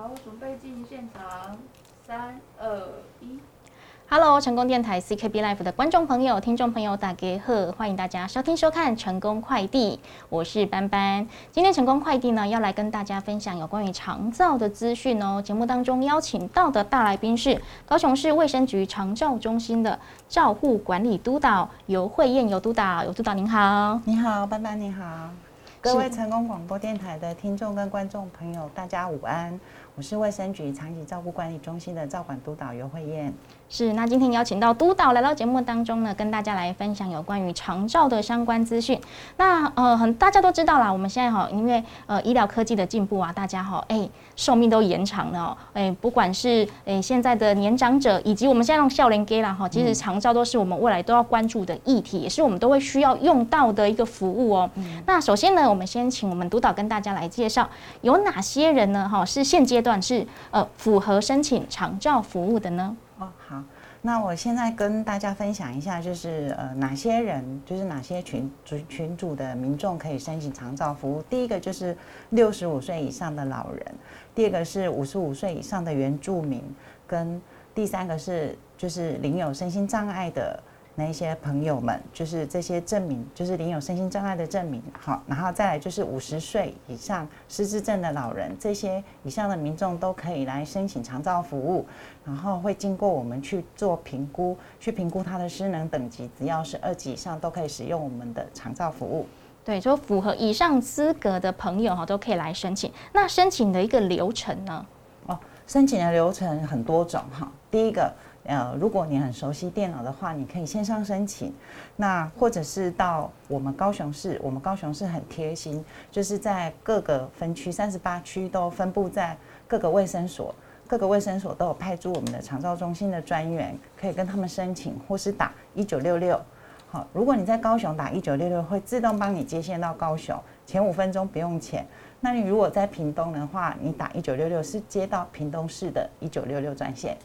好，准备进行现场，三二一。Hello，成功电台 CKB Life 的观众朋友、听众朋友，大家好，欢迎大家收听收看成功快递，我是班班。今天成功快递呢，要来跟大家分享有关于长照的资讯哦。节目当中邀请到的大来宾是高雄市卫生局长照中心的照护管理督导尤慧燕尤督导，尤督导您好，你好，班班你好，各位成功广播电台的听众跟观众朋友，大家午安，我是卫生局长期照顾管理中心的照管督导尤慧燕。是，那今天邀请到督导来到节目当中呢，跟大家来分享有关于长照的相关资讯。那呃，很大家都知道啦，我们现在哈，因为呃医疗科技的进步啊，大家哈，哎，寿命都延长了，哎，不管是哎现在的年长者，以及我们现在用笑脸给啦哈，其实长照都是我们未来都要关注的议题，也是我们都会需要用到的一个服务哦。那首先呢，我们先请我们督导跟大家来介绍有哪些人呢？哈，是现阶段是呃符合申请长照服务的呢？哦，好，那我现在跟大家分享一下，就是呃哪些人，就是哪些群主群组的民众可以申请长照服务。第一个就是六十五岁以上的老人，第二个是五十五岁以上的原住民，跟第三个是就是领有身心障碍的。那些朋友们，就是这些证明，就是领有身心障碍的证明，好，然后再来就是五十岁以上失智症的老人，这些以上的民众都可以来申请长照服务，然后会经过我们去做评估，去评估他的失能等级，只要是二级以上都可以使用我们的长照服务。对，就符合以上资格的朋友哈，都可以来申请。那申请的一个流程呢？哦，申请的流程很多种哈，第一个。呃，如果你很熟悉电脑的话，你可以线上申请。那或者是到我们高雄市，我们高雄市很贴心，就是在各个分区三十八区都分布在各个卫生所，各个卫生所都有派驻我们的长照中心的专员，可以跟他们申请，或是打一九六六。好，如果你在高雄打一九六六，会自动帮你接线到高雄，前五分钟不用钱。那你如果在屏东的话，你打一九六六是接到屏东市的一九六六专线。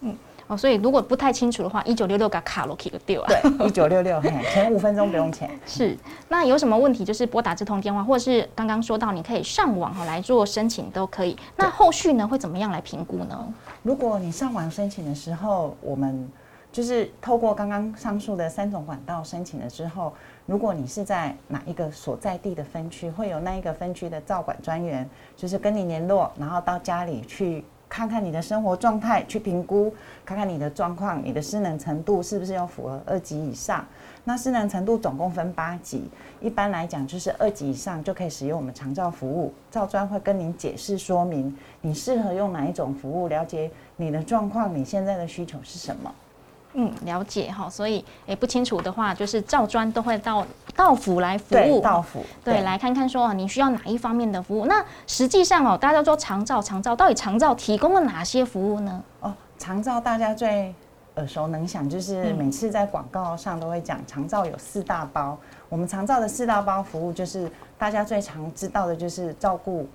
嗯。哦，所以如果不太清楚的话，一九六六卡卡罗 K 就丢啊。对，一九六六，前五分钟不用钱。是，那有什么问题就是拨打这通电话，或者是刚刚说到你可以上网哈来做申请都可以。那后续呢会怎么样来评估呢？如果你上网申请的时候，我们就是透过刚刚上述的三种管道申请了之后，如果你是在哪一个所在地的分区，会有那一个分区的照管专员，就是跟你联络，然后到家里去。看看你的生活状态，去评估，看看你的状况，你的失能程度是不是要符合二级以上？那失能程度总共分八级，一般来讲就是二级以上就可以使用我们长照服务。照专会跟您解释说明，你适合用哪一种服务，了解你的状况，你现在的需求是什么。嗯，了解哈，所以诶不清楚的话，就是照专都会到到府来服务，到府对，来看看说你需要哪一方面的服务。那实际上哦，大家都说长照，长照到底长照提供了哪些服务呢？哦，长照大家最耳熟能详，就是每次在广告上都会讲，长照有四大包。我们长照的四大包服务，就是大家最常知道的，就是照顾、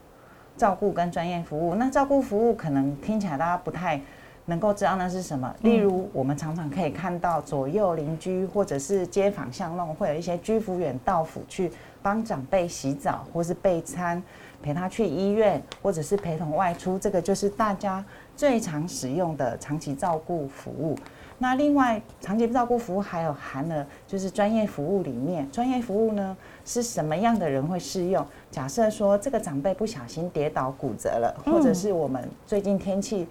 照顾跟专业服务。那照顾服务可能听起来大家不太。能够知道那是什么？例如，我们常常可以看到左右邻居或者是街坊巷弄，会有一些居服员到府去帮长辈洗澡，或是备餐，陪他去医院，或者是陪同外出。这个就是大家最常使用的长期照顾服务。那另外，长期照顾服务还有含了就是专业服务里面，专业服务呢是什么样的人会适用？假设说这个长辈不小心跌倒骨折了，或者是我们最近天气。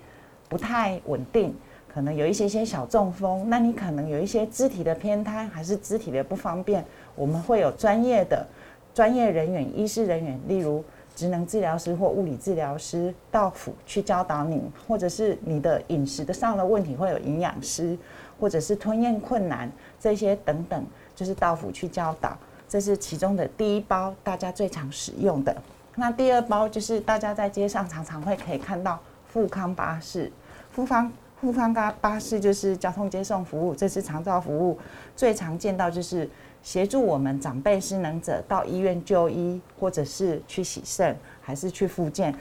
不太稳定，可能有一些些小中风，那你可能有一些肢体的偏瘫，还是肢体的不方便，我们会有专业的专业人员、医师人员，例如职能治疗师或物理治疗师到府去教导你，或者是你的饮食的上的问题，会有营养师，或者是吞咽困难这些等等，就是到府去教导。这是其中的第一包，大家最常使用的。那第二包就是大家在街上常常会可以看到。富康巴士，复方复方巴巴士就是交通接送服务，这是长照服务最常见到就是协助我们长辈失能者到医院就医，或者是去洗肾，还是去复健，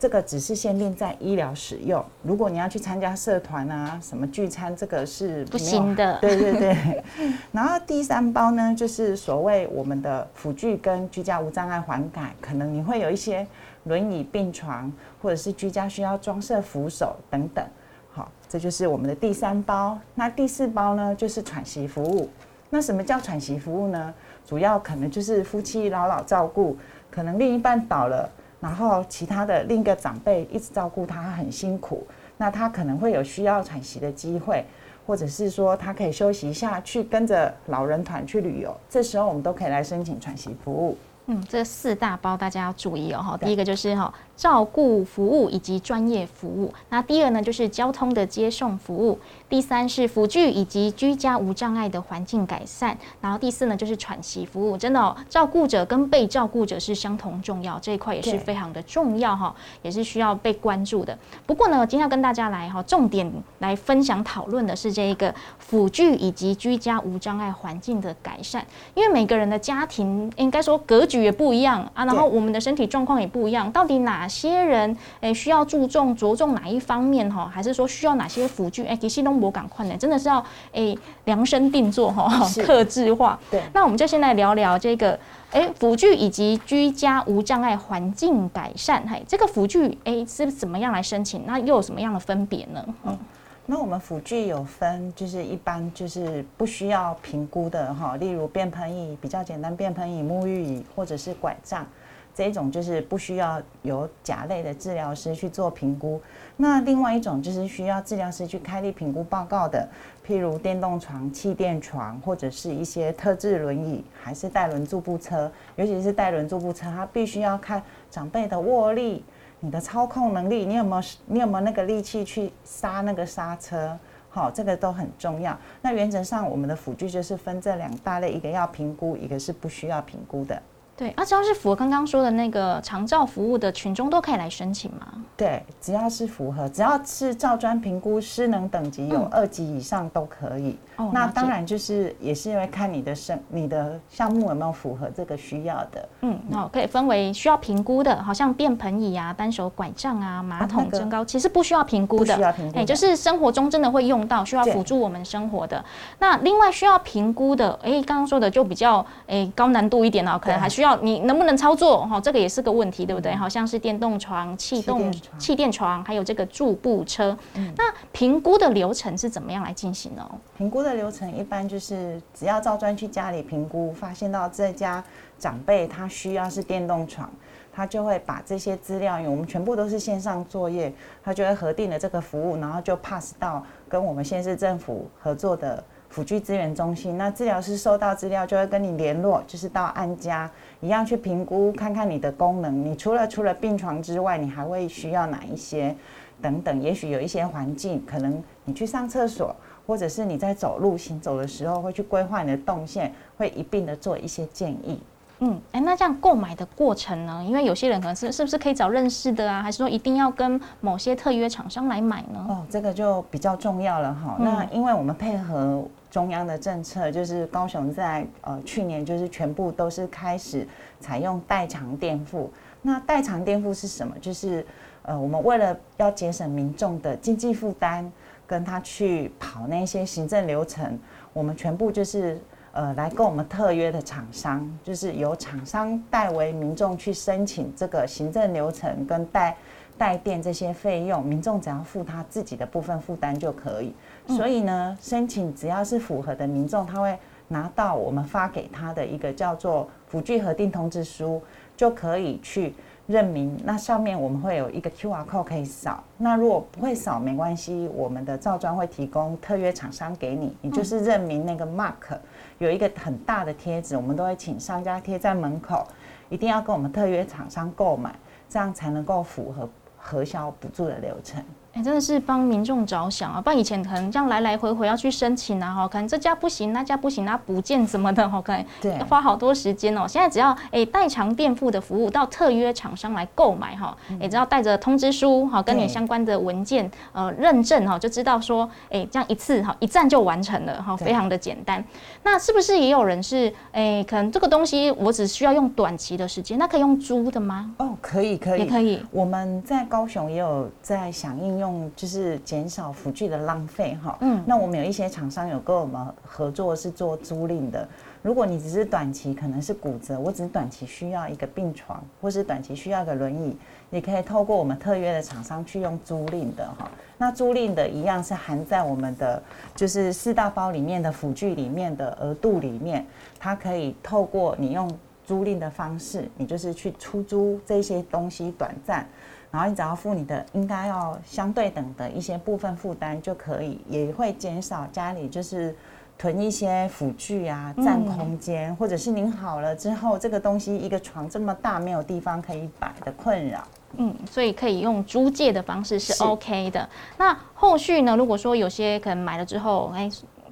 这个只是限定在医疗使用。如果你要去参加社团啊，什么聚餐，这个是不行的。对对对。然后第三包呢，就是所谓我们的辅具跟居家无障碍环改，可能你会有一些轮椅、病床，或者是居家需要装设扶手等等。好，这就是我们的第三包。那第四包呢，就是喘息服务。那什么叫喘息服务呢？主要可能就是夫妻老老照顾，可能另一半倒了。然后其他的另一个长辈一直照顾他很辛苦，那他可能会有需要喘息的机会，或者是说他可以休息一下，去跟着老人团去旅游，这时候我们都可以来申请喘息服务。嗯，这四大包大家要注意哦哈。第一个就是哈照顾服务以及专业服务，那第二呢就是交通的接送服务，第三是辅具以及居家无障碍的环境改善，然后第四呢就是喘息服务。真的哦，照顾者跟被照顾者是相同重要，这一块也是非常的重要哈，也是需要被关注的。不过呢，今天要跟大家来哈重点来分享讨论的是这一个辅具以及居家无障碍环境的改善，因为每个人的家庭应该说格局。也不一样啊，然后我们的身体状况也不一样，到底哪些人诶需要注重着重哪一方面哈，还是说需要哪些辅具？哎，其实都我赶快呢，真的是要诶量身定做哈，克制化。对，那我们就先来聊聊这个诶辅具以及居家无障碍环境改善。嘿，这个辅具诶是怎么样来申请？那又有什么样的分别呢？嗯。那我们辅具有分，就是一般就是不需要评估的哈，例如便盆椅比较简单，便盆椅、沐浴椅或者是拐杖，这一种就是不需要由甲类的治疗师去做评估。那另外一种就是需要治疗师去开立评估报告的，譬如电动床、气垫床，或者是一些特制轮椅，还是带轮助步车，尤其是带轮助步车，它必须要看长辈的握力。你的操控能力，你有没有你有没有那个力气去 刹那个刹车？好，这个都很重要。那原则上，我们的辅具就是分这两大类，一个要评估，一个是不需要评估的。对，啊，只要是符合刚刚说的那个长照服务的群众都可以来申请吗？对，只要是符合，只要是照专评估失能等级有二级以上都可以。哦，那当然就是也是因为看你的生你的项目有没有符合这个需要的。嗯，哦，可以分为需要评估的，好像便盆椅啊、单手拐杖啊、马桶增高，其实不需要评估的。不需要评估。哎，就是生活中真的会用到，需要辅助我们生活的。那另外需要评估的，哎，刚刚说的就比较哎高难度一点哦，可能还需要。你能不能操作？哈，这个也是个问题，对不对？好像是电动床、气动气垫床，还有这个助步车。那评估的流程是怎么样来进行呢？评估的流程一般就是只要照专去家里评估，发现到这家长辈他需要是电动床，他就会把这些资料，因为我们全部都是线上作业，他就会核定了这个服务，然后就 pass 到跟我们县市政府合作的。辅具资源中心，那治疗师收到资料就会跟你联络，就是到安家一样去评估，看看你的功能。你除了除了病床之外，你还会需要哪一些？等等，也许有一些环境，可能你去上厕所，或者是你在走路行走的时候，会去规划你的动线，会一并的做一些建议。嗯，哎，那这样购买的过程呢？因为有些人可能是是不是可以找认识的啊？还是说一定要跟某些特约厂商来买呢？哦，这个就比较重要了哈。那因为我们配合中央的政策，就是高雄在呃去年就是全部都是开始采用代偿垫付。那代偿垫付是什么？就是呃我们为了要节省民众的经济负担，跟他去跑那些行政流程，我们全部就是。呃，来跟我们特约的厂商，就是由厂商代为民众去申请这个行政流程跟代代垫这些费用，民众只要付他自己的部分负担就可以。所以呢，申请只要是符合的民众，他会拿到我们发给他的一个叫做辅具核定通知书，就可以去。认明，那上面我们会有一个 Q R code 可以扫。那如果不会扫没关系，我们的造砖会提供特约厂商给你，你就是认明那个 mark，有一个很大的贴纸，我们都会请商家贴在门口，一定要跟我们特约厂商购买，这样才能够符合核销补助的流程。哎，真的是帮民众着想啊！不然以前可能这样来来回回要去申请啊，哈，可能这家不行，那家不行，那补件什么的，哈，可能对花好多时间哦。现在只要哎代偿垫付的服务到特约厂商来购买哈，也只要带着通知书哈，跟你相关的文件呃认证哈，就知道说哎这样一次哈一站就完成了哈，非常的简单。那是不是也有人是哎可能这个东西我只需要用短期的时间，那可以用租的吗？哦，可以可以也可以。我们在高雄也有在想应用，就是减少辅具的浪费哈。嗯那我们有一些厂商有跟我们合作是做租赁的。如果你只是短期可能是骨折，我只是短期需要一个病床，或是短期需要一个轮椅，你可以透过我们特约的厂商去用租赁的哈。那租赁的一样是含在我们的就是四大包里面的辅具里面的额度里面，它可以透过你用租赁的方式，你就是去出租这些东西短暂，然后你只要付你的应该要相对等的一些部分负担就可以，也会减少家里就是囤一些辅具啊，占空间，或者是您好了之后，这个东西一个床这么大没有地方可以摆的困扰。嗯，所以可以用租借的方式是是 OK 的。那后续呢？如果说有些可能买了之后，哎，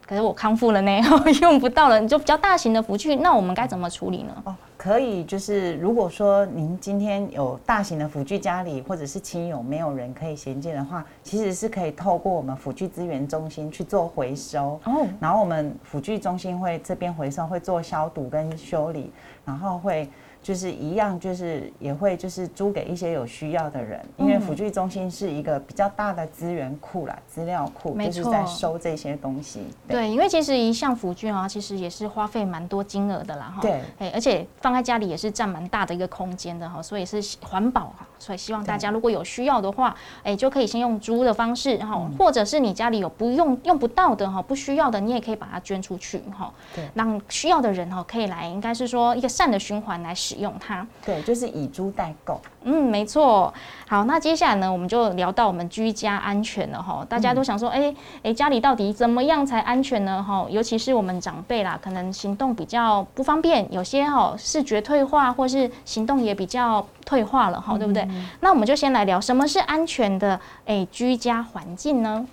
可是我康复了呢，用不到了，你就比较大型的服具，那我们该怎么处理呢？哦，可以，就是如果说您今天有大型的辅具家里，或者是亲友没有人可以衔接的话，其实是可以透过我们辅具资源中心去做回收。哦，然后我们辅具中心会这边回收，会做消毒跟修理，然后会就是一样，就是也会就是租给一些有需要的人，因为嗯。辅具中心是一个比较大的资源库啦，资料库，就是在收这些东西。对，因为其实一项辅具啊，其实也是花费蛮多金额的啦，哈。对。哎，而且放在家里也是占蛮大的一个空间的哈，所以是环保哈，所以希望大家如果有需要的话，哎，就可以先用租的方式哈，嗯。或者是你家里有不用用不到的哈，不需要的，你也可以把它捐出去哈对，让需要的人哈可以来，应该是说一个善的循环来使用它。对，就是以租代购。嗯，没错。好，那接下来呢，我们就聊到我们居家安全了哈。大家都想说，哎、哎、家里到底怎么样才安全呢？哈，尤其是我们长辈啦，可能行动比较不方便，有些哈视觉退化，或是行动也比较退化了哈，对不对？那我们就先来聊什么是安全的哎、居家环境呢？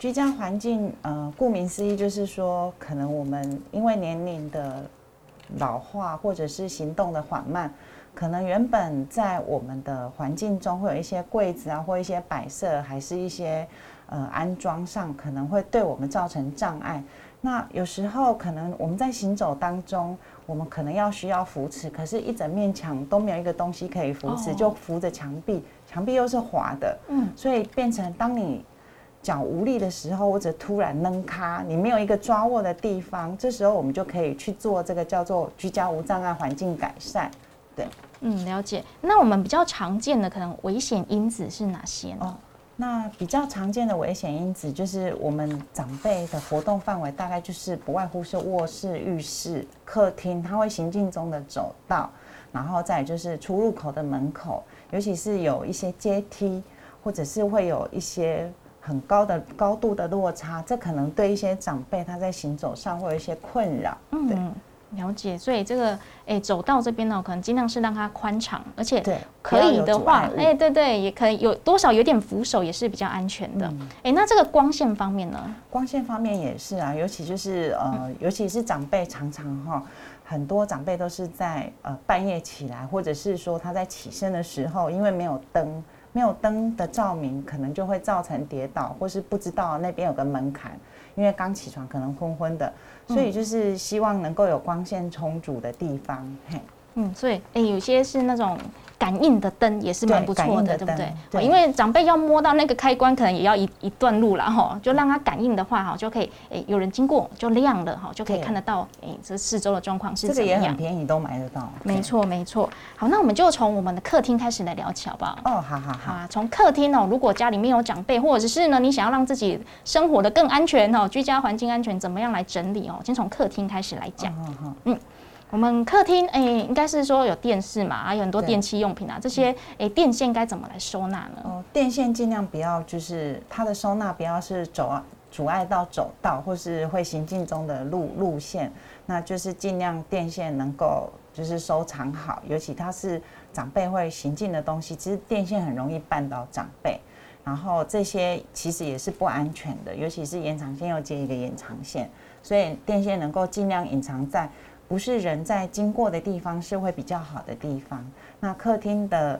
居家环境，呃，顾名思义就是说，可能我们因为年龄的老化，或者是行动的缓慢，可能原本在我们的环境中会有一些柜子啊，或一些摆设，还是一些呃安装上，可能会对我们造成障碍。那有时候可能我们在行走当中，我们可能要需要扶持，可是一整面墙都没有一个东西可以扶持，哦就扶着墙壁，墙壁又是滑的，嗯，所以变成当你脚无力的时候，或者突然扔咖，你没有一个抓握的地方，这时候我们就可以去做这个叫做居家无障碍环境改善。对嗯，了解。那我们比较常见的可能危险因子是哪些呢？哦那比较常见的危险因子就是我们长辈的活动范围，大概就是不外乎是卧室、浴室、客厅，他会行进中的走道，然后再就是出入口的门口，尤其是有一些阶梯，或者是会有一些很高的高度的落差，这可能对一些长辈他在行走上会有一些困扰。对嗯，了解。所以这个哎、走道这边呢，可能尽量是让它宽敞，而且对，可以的话，哎、哎，对对，也可以有多少有点扶手也是比较安全的。哎、嗯那这个光线方面呢？光线方面也是啊，尤其就是呃，尤其是长辈常常哈，很多长辈都是在呃半夜起来，或者是说他在起身的时候，因为没有灯，没有灯的照明，可能就会造成跌倒，或是不知道那边有个门槛，因为刚起床可能昏昏的，所以就是希望能够有光线充足的地方。嘿，嗯，所以哎、有些是那种感应的灯也是蛮不错的，对不对？因为长辈要摸到那个开关，可能也要一一段路了哈，就让它感应的话哈，就可以诶、有人经过就亮了哈，就可以看得到诶、这四周的状况是这个也怎样。很便宜，都买得到。没错，没错。好，那我们就从我们的客厅开始来聊起，好不好？哦，好好好。从客厅哦，如果家里面有长辈，或者是呢，你想要让自己生活的更安全哦，居家环境安全，怎么样来整理哦？先从客厅开始来讲。嗯嗯嗯我们客厅哎、应该是说有电视嘛，还有很多对电器用品啊，这些哎、电线该怎么来收纳呢？哦，电线尽量不要，就是它的收纳不要是走啊阻碍到走道或是会行进中的路路线，那就是尽量电线能够就是收藏好，尤其它是长辈会行进的东西，其实电线很容易绊倒长辈。然后这些其实也是不安全的，尤其是延长线又接一个延长线，所以电线能够尽量隐藏在不是人在经过的地方，是会比较好的地方。那客厅的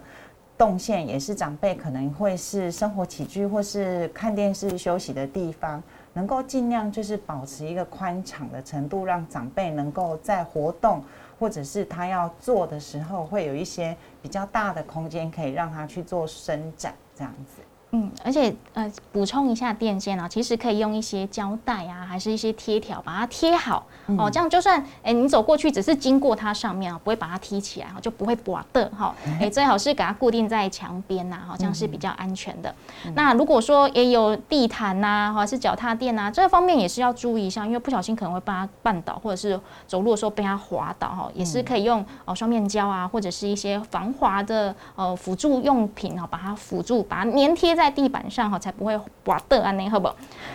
动线也是长辈可能会是生活起居或是看电视休息的地方，能够尽量就是保持一个宽敞的程度，让长辈能够在活动或者是他要做的时候，会有一些比较大的空间可以让他去做伸展，这样子。嗯，而且呃，补充一下电线啊，其实可以用一些胶带啊，还是一些贴条把它贴好哦，这样就算哎你走过去只是经过它上面啊，不会把它踢起来哈，就不会刮的哈。哎，最好是给它固定在墙边呐，好像是比较安全的。那如果说也有地毯呐，或者是脚踏垫呐，这方面也是要注意一下，因为不小心可能会把它绊倒，或者是走路的时候被它滑倒哈，也是可以用哦双面胶啊，或者是一些防滑的呃辅助用品啊，把它辅助，把它粘贴。在地板上哈，才不会滑的啊，那好不？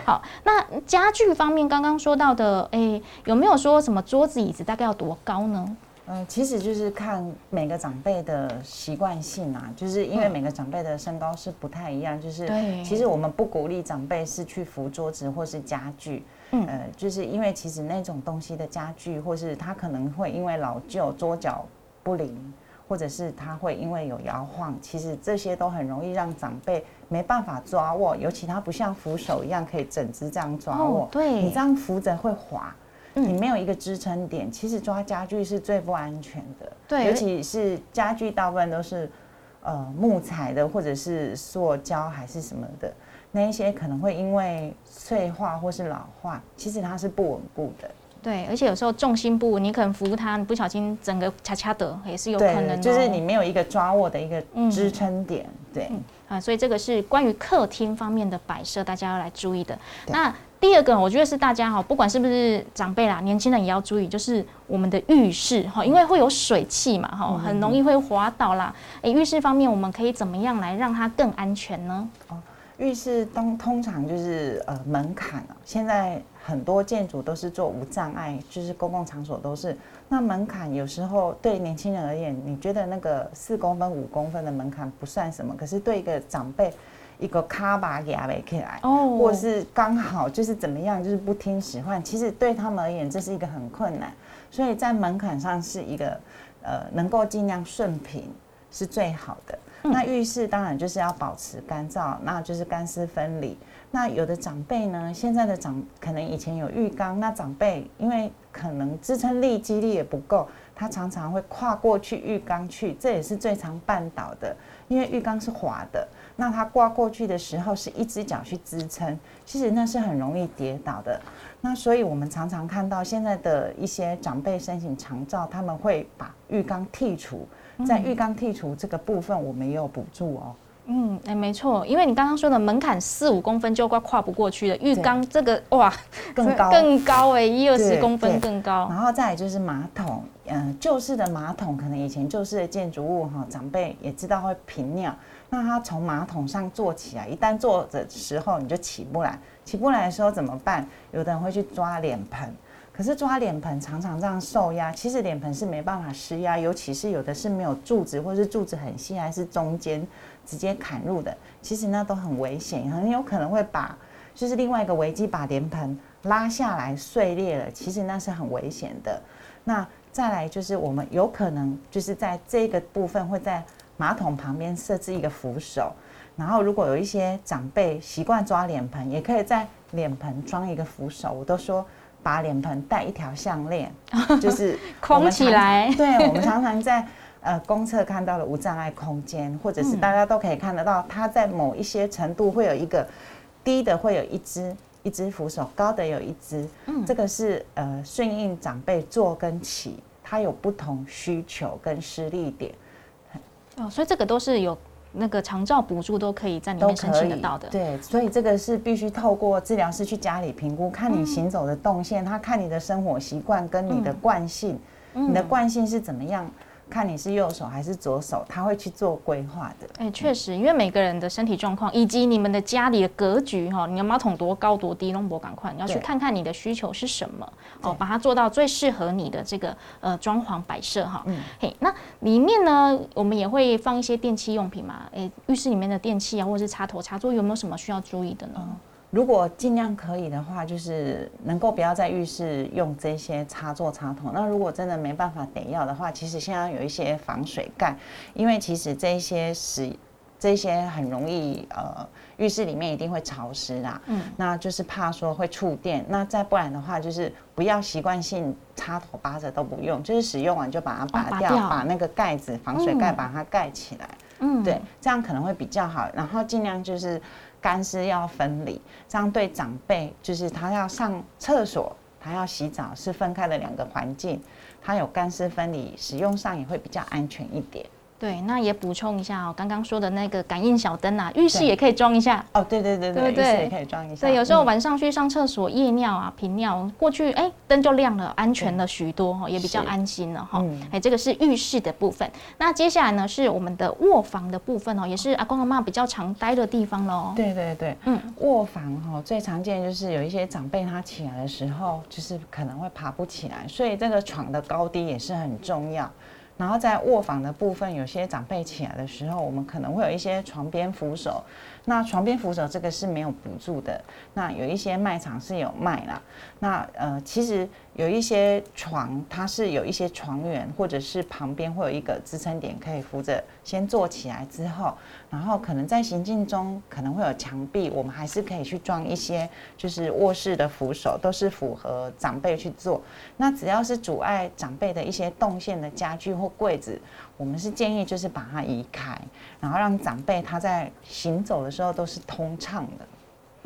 好，那家具方面刚刚说到的，哎，有没有说什么桌子椅子大概要多高呢？嗯，其实就是看每个长辈的习惯性啊，就是因为每个长辈的身高是不太一样，就是其实我们不鼓励长辈是去扶桌子或是家具，嗯，呃，就是因为其实那种东西的家具或是它可能会因为老旧桌脚不灵。或者是他会因为有摇晃，其实这些都很容易让长辈没办法抓握，尤其它不像扶手一样可以整只这样抓握。对，你这样扶着会滑，你没有一个支撑点，其实抓家具是最不安全的。对，尤其是家具大部分都是呃木材的，或者是塑胶还是什么的，那一些可能会因为脆化或是老化，其实它是不稳固的。对，而且有时候重心不稳，你可能扶他，你不小心整个恰恰的也是有可能。就是你没有一个抓握的一个支撑点。对，啊，所以这个是关于客厅方面的摆设，大家要来注意的。那第二个，我觉得是大家哈，不管是不是长辈啦，年轻人也要注意，就是我们的浴室哈，因为会有水汽嘛哈，很容易会滑倒啦。哎，浴室方面我们可以怎么样来让它更安全呢？哦，浴室通通常就是呃门槛啊，现在。很多建筑都是做无障碍，就是公共场所都是。那门槛有时候对年轻人而言，你觉得那个四公分、五公分的门槛不算什么，可是对一个长辈，一个卡把牙没起来，哦，或是刚好就是怎么样，就是不听使唤，其实对他们而言这是一个很困难。所以在门槛上是一个呃能够尽量顺平是最好的。那浴室当然就是要保持干燥，那就是干湿分离。那有的长辈呢，现在的长可能以前有浴缸，那长辈因为可能支撑力、肌力也不够，他常常会跨过去浴缸去，这也是最常绊倒的。因为浴缸是滑的，那他挂过去的时候是一只脚去支撑，其实那是很容易跌倒的。那所以我们常常看到现在的一些长辈申请长照，他们会把浴缸剔除。在浴缸剔除这个部分，我们也有补助哦。嗯，哎，没错，因为你刚刚说的门槛四五公分就快跨不过去了，浴缸这个哇更高更高哎，一二十公分更高。然后再来就是马桶，嗯，旧式的马桶可能以前旧式的建筑物哈，长辈也知道会频尿，那他从马桶上坐起来，一旦坐的时候你就起不来，起不来的时候怎么办？有的人会去抓脸盆。可是抓脸盆常常这样受压，其实脸盆是没办法施压，尤其是有的是没有柱子，或是柱子很细，还是中间直接砍入的，其实那都很危险，很有可能会把就是另外一个危机把脸盆拉下来碎裂了，其实那是很危险的。那再来就是我们有可能就是在这个部分会在马桶旁边设置一个扶手，然后如果有一些长辈习惯抓脸盆，也可以在脸盆装一个扶手，我都说。把脸盆戴一条项链，就是空 起来。对，我们常常在呃公厕看到的无障碍空间，或者是大家都可以看得到，它在某一些程度会有一个低的会有一只一只扶手，高的有一只。嗯，这个是呃顺应长辈坐跟起，它有不同需求跟施力点。哦，所以这个都是有。那个长照补助都可以在里面申请得到的，对，所以这个是必须透过治疗师去家里评估，看你行走的动线，他看你的生活习惯跟你的惯性，你的惯性是怎么样，看你是右手还是左手，他会去做规划的。哎，确实，因为每个人的身体状况以及你们的家里的格局哈，你的马桶多高多低，弄博赶快你要去看看你的需求是什么哦，把它做到最适合你的这个呃装潢摆设哈。嗯，嘿，那里面呢，我们也会放一些电器用品嘛，哎，浴室里面的电器啊，或者是插头插座，有没有什么需要注意的呢？如果尽量可以的话，就是能够不要在浴室用这些插座插头。那如果真的没办法得要的话，其实现在有一些防水盖，因为其实这些使这些很容易呃，浴室里面一定会潮湿啦。嗯，那就是怕说会触电。那再不然的话，就是不要习惯性插头拔着都不用，就是使用完就把它拔掉，把那个盖子防水盖把它盖起来。嗯，对，这样可能会比较好。然后尽量就是。干湿要分离，这样对长辈就是他要上厕所，他要洗澡是分开的两个环境，他有干湿分离，使用上也会比较安全一点。对，那也补充一下哦，刚刚说的那个感应小灯啊，浴室也可以装一下。哦，对对对对，浴室也可以装一下。对，有时候晚上去上厕所夜尿啊、频尿过去，哎，灯就亮了，安全了许多哈，也比较安心了哈。哎，这个是浴室的部分。那接下来呢是我们的卧房的部分哦，也是阿公阿妈比较常待的地方喽。对对对，嗯，卧房哈最常见就是有一些长辈他起来的时候就是可能会爬不起来，所以这个床的高低也是很重要。然后在卧房的部分，有些长辈起来的时候，我们可能会有一些床边扶手。那床边扶手这个是没有补助的，那有一些卖场是有卖啦。那呃，其实有一些床它是有一些床缘，或者是旁边会有一个支撑点可以扶着先坐起来之后，然后可能在行进中可能会有墙壁，我们还是可以去装一些就是卧室的扶手，都是符合长辈去做。那只要是阻碍长辈的一些动线的家具或柜子。我们是建议就是把它移开，然后让长辈他在行走的时候都是通畅的。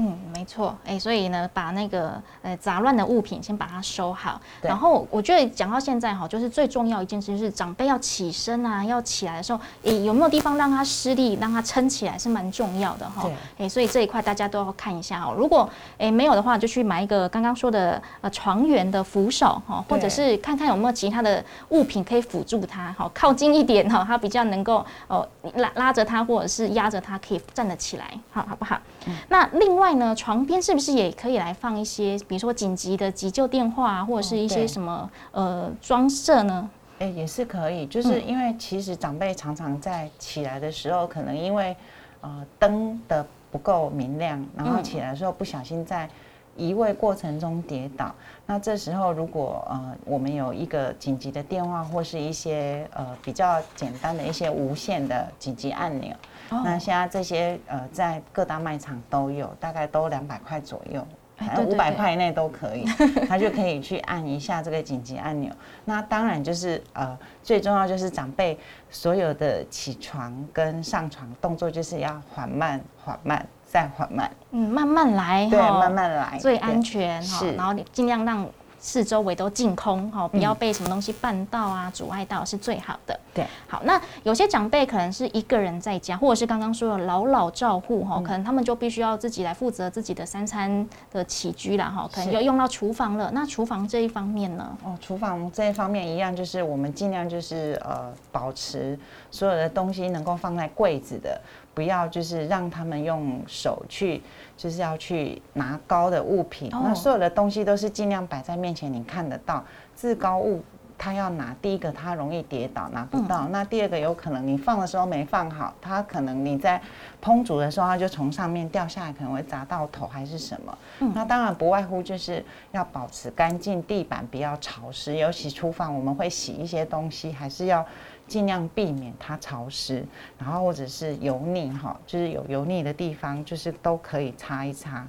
嗯，没错，哎，所以呢，把那个呃杂乱的物品先把它收好。然后我觉得讲到现在哈，就是最重要一件事就是长辈要起身啊，要起来的时候，诶，有没有地方让他施力，让他撑起来是蛮重要的哈。哎，所以这一块大家都要看一下哦。如果诶没有的话，就去买一个刚刚说的呃床缘的扶手哈，或者是看看有没有其他的物品可以辅助他，好靠近一点哈，他比较能够哦拉拉着他或者是压着他可以站得起来，好好不好？那另外。呢，床边是不是也可以来放一些，比如说紧急的急救电话，或者是一些什么呃装设呢？哎，也是可以，就是因为其实长辈常常在起来的时候，可能因为呃灯的不够明亮，然后起来的时候不小心在移位过程中跌倒。那这时候如果呃我们有一个紧急的电话，或是一些呃比较简单的一些无线的紧急按钮。那现在这些呃，在各大卖场都有，大概都两百块左右，反正五百块以内都可以，他就可以去按一下这个紧急按钮。那当然就是呃，最重要就是长辈所有的起床跟上床动作就是要缓慢、缓慢再缓慢，嗯，慢慢来，对，慢慢来最安全哈。然后你尽量让。四周围都净空，哈，不要被什么东西绊到啊，阻碍到是最好的。对，好，那有些长辈可能是一个人在家，或者是刚刚说的老老照护，哈，可能他们就必须要自己来负责自己的三餐的起居了，哈，可能要用到厨房了。那厨房这一方面呢？哦，厨房这一方面一样，就是我们尽量就是呃，保持所有的东西能够放在柜子的。不要就是让他们用手去，就是要去拿高的物品。那所有的东西都是尽量摆在面前，你看得到。至高物他要拿，第一个他容易跌倒，拿不到。那第二个有可能你放的时候没放好，他可能你在烹煮的时候，他就从上面掉下来，可能会砸到头还是什么。那当然不外乎就是要保持干净，地板不要潮湿，尤其厨房我们会洗一些东西，还是要。尽量避免它潮湿，然后或者是油腻哈，就是有油腻的地方，就是都可以擦一擦。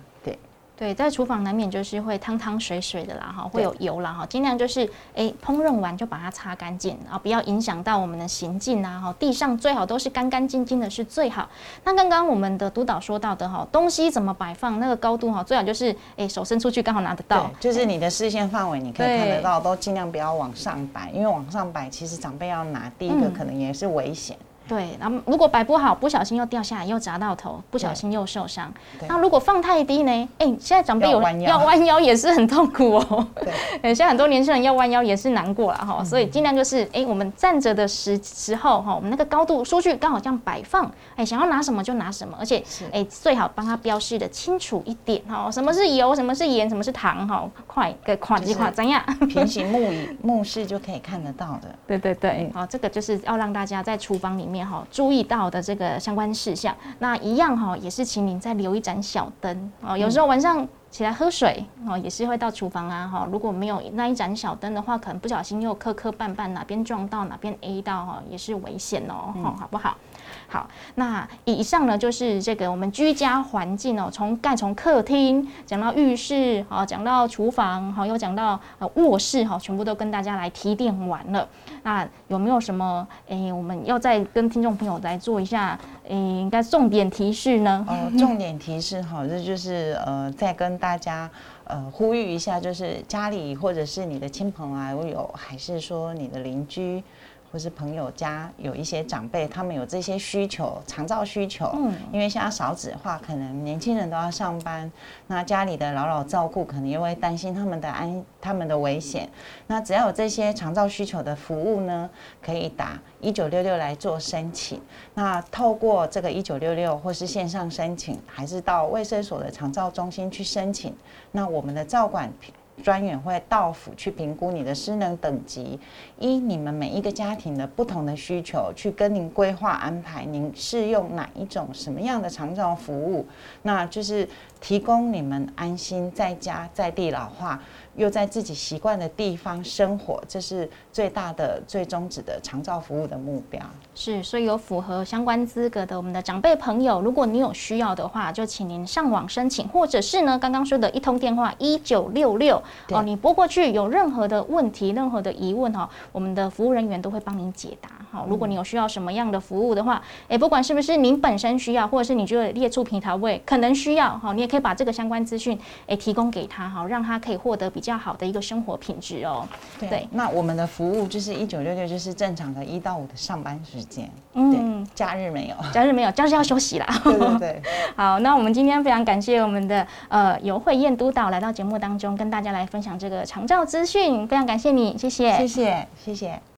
对，在厨房难免就是会汤汤水水的啦，哈，会有油啦，哈，尽量就是哎，烹饪完就把它擦干净，然后不要影响到我们的行进啊，哈，地上最好都是干干净净的是最好。那刚刚我们的督导说到的哈，东西怎么摆放，那个高度哈，最好就是哎，手伸出去刚好拿得到，就是你的视线范围你可以看得到，都尽量不要往上摆，因为往上摆其实长辈要拿，第一个可能也是危险。对，然后如果摆不好，不小心又掉下来，又砸到头，不小心又受伤。那如果放太低呢？哎，现在长辈有要弯腰也是很痛苦哦。对，现在很多年轻人要弯腰也是难过了哈。所以尽量就是，哎，我们站着的时时候哈，我们那个高度数据刚好这样摆放，哎，想要拿什么就拿什么，而且哎最好帮他标示的清楚一点哈。什么是油？什么是盐？什么是糖？哈，快给快几快怎样？平行目以目视就可以看得到的。对对对，好，这个就是要让大家在厨房里面。哈，注意到的这个相关事项，那一样哈，也是请您再留一盏小灯哦。有时候晚上起来喝水哦，也是会到厨房啊哈。如果没有那一盏小灯的话，可能不小心又磕磕绊绊，哪边撞到哪边 A 到哈，也是危险哦，好不好？好，那以上呢就是这个我们居家环境哦，从盖从客厅讲到浴室，好讲到厨房，好又讲到呃卧室，哈，全部都跟大家来提点完了。那有没有什么诶，我们要再跟听众朋友来做一下诶，应该重点提示呢？哦，重点提示哈，这就是呃，再跟大家呃呼吁一下，就是家里或者是你的亲朋好友，还是说你的邻居。或是朋友家有一些长辈，他们有这些需求，长照需求。嗯，因为现在少子化，可能年轻人都要上班，那家里的老老照顾可能又会担心他们的安、他们的危险。那只要有这些长照需求的服务呢，可以打一九六六来做申请。那透过这个一九六六，或是线上申请，还是到卫生所的长照中心去申请。那我们的照管。专员会到府去评估你的失能等级，依你们每一个家庭的不同的需求，去跟您规划安排，您适用哪一种什么样的长照服务，那就是提供你们安心在家在地老化。又在自己习惯的地方生活，这是最大的、最终止的长照服务的目标。是，所以有符合相关资格的我们的长辈朋友，如果你有需要的话，就请您上网申请，或者是呢，刚刚说的一通电话一九六六哦，你拨过去，有任何的问题、任何的疑问哈，我们的服务人员都会帮您解答。好，如果你有需要什么样的服务的话，哎，不管是不是您本身需要，或者是你觉得列出平台位可能需要，哈，你也可以把这个相关资讯哎提供给他，哈，让他可以获得比较好的一个生活品质哦。对，那我们的服务就是一九六六，就是正常的一到五的上班时间，嗯，假日没有，假日没有，假日要休息啦。对 对对。好，那我们今天非常感谢我们的呃尤慧燕督导来到节目当中，跟大家来分享这个长照资讯，非常感谢你，谢谢，谢谢，谢谢。